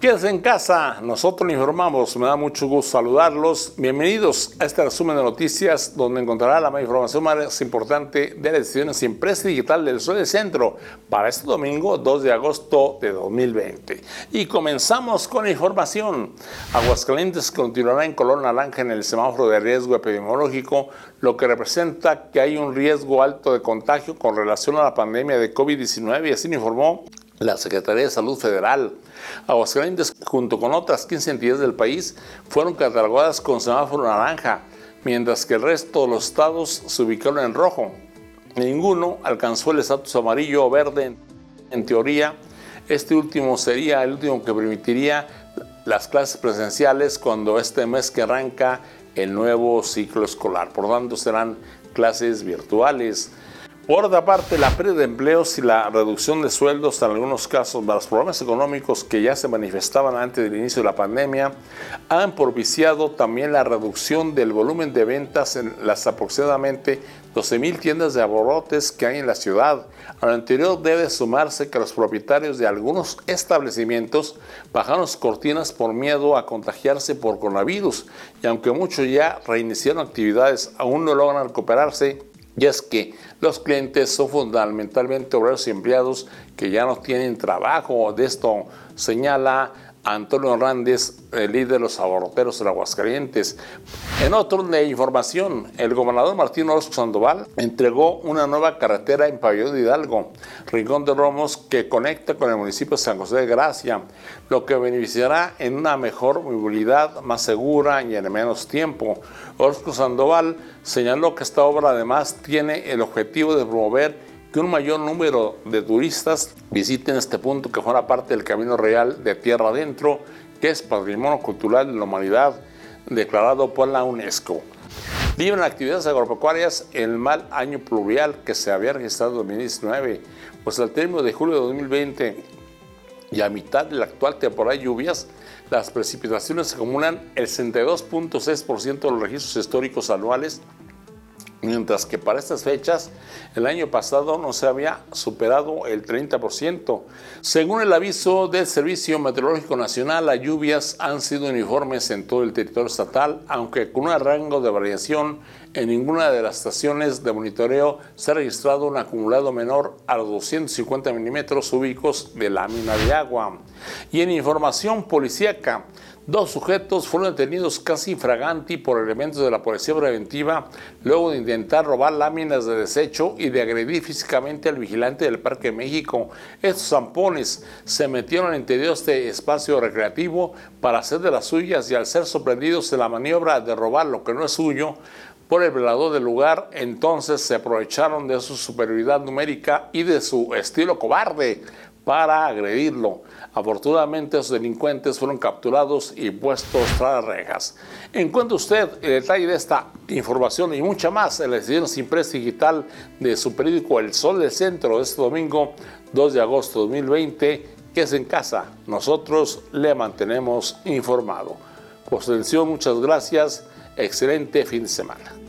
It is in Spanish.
Quédense en casa, nosotros informamos, me da mucho gusto saludarlos. Bienvenidos a este resumen de noticias donde encontrará la información más importante de las decisiones impresa digital del Sol del Centro para este domingo 2 de agosto de 2020. Y comenzamos con la información. Aguascalientes continuará en color naranja en el semáforo de riesgo epidemiológico, lo que representa que hay un riesgo alto de contagio con relación a la pandemia de COVID-19 y así informó la Secretaría de Salud Federal. Aguascalientes, junto con otras 15 entidades del país, fueron catalogadas con semáforo naranja, mientras que el resto de los estados se ubicaron en rojo. Ninguno alcanzó el estatus amarillo o verde. En teoría, este último sería el último que permitiría las clases presenciales cuando este mes que arranca el nuevo ciclo escolar. Por tanto, serán clases virtuales. Por otra parte, la pérdida de empleos y la reducción de sueldos en algunos casos de los problemas económicos que ya se manifestaban antes del inicio de la pandemia han propiciado también la reducción del volumen de ventas en las aproximadamente 12.000 tiendas de abarrotes que hay en la ciudad. A lo anterior debe sumarse que los propietarios de algunos establecimientos bajaron las cortinas por miedo a contagiarse por coronavirus y aunque muchos ya reiniciaron actividades, aún no logran recuperarse y es que los clientes son fundamentalmente obreros y empleados que ya no tienen trabajo. De esto señala Antonio Hernández, el líder de los aborteros de Aguascalientes. En otro de información, el gobernador Martín Orozco Sandoval entregó una nueva carretera en Pabellón de Hidalgo, Rincón de Romos, que conecta con el municipio de San José de Gracia, lo que beneficiará en una mejor movilidad, más segura y en menos tiempo. Orozco Sandoval señaló que esta obra además tiene el objetivo de promover que un mayor número de turistas visiten este punto que forma parte del Camino Real de Tierra Adentro, que es Patrimonio Cultural de la Humanidad declarado por la UNESCO. Viven actividades agropecuarias el mal año pluvial que se había registrado en 2019, pues al término de julio de 2020 y a mitad de la actual temporada de lluvias, las precipitaciones acumulan el 62.6% de los registros históricos anuales mientras que para estas fechas el año pasado no se había superado el 30%. Según el aviso del Servicio Meteorológico Nacional, las lluvias han sido uniformes en todo el territorio estatal, aunque con un rango de variación en ninguna de las estaciones de monitoreo se ha registrado un acumulado menor a los 250 milímetros cúbicos de lámina de agua. Y en información policíaca, Dos sujetos fueron detenidos casi infraganti por elementos de la policía preventiva luego de intentar robar láminas de desecho y de agredir físicamente al vigilante del Parque México. Estos zampones se metieron en interior de este espacio recreativo para hacer de las suyas y al ser sorprendidos en la maniobra de robar lo que no es suyo, por el velador del lugar, entonces se aprovecharon de su superioridad numérica y de su estilo cobarde para agredirlo. Afortunadamente, los delincuentes fueron capturados y puestos tras rejas. Encuentre usted el detalle de esta información y mucha más en la edición impresa digital de su periódico El Sol del Centro este domingo 2 de agosto de 2020, que es en casa. Nosotros le mantenemos informado. Por su atención, muchas gracias. Excelente fin de semana.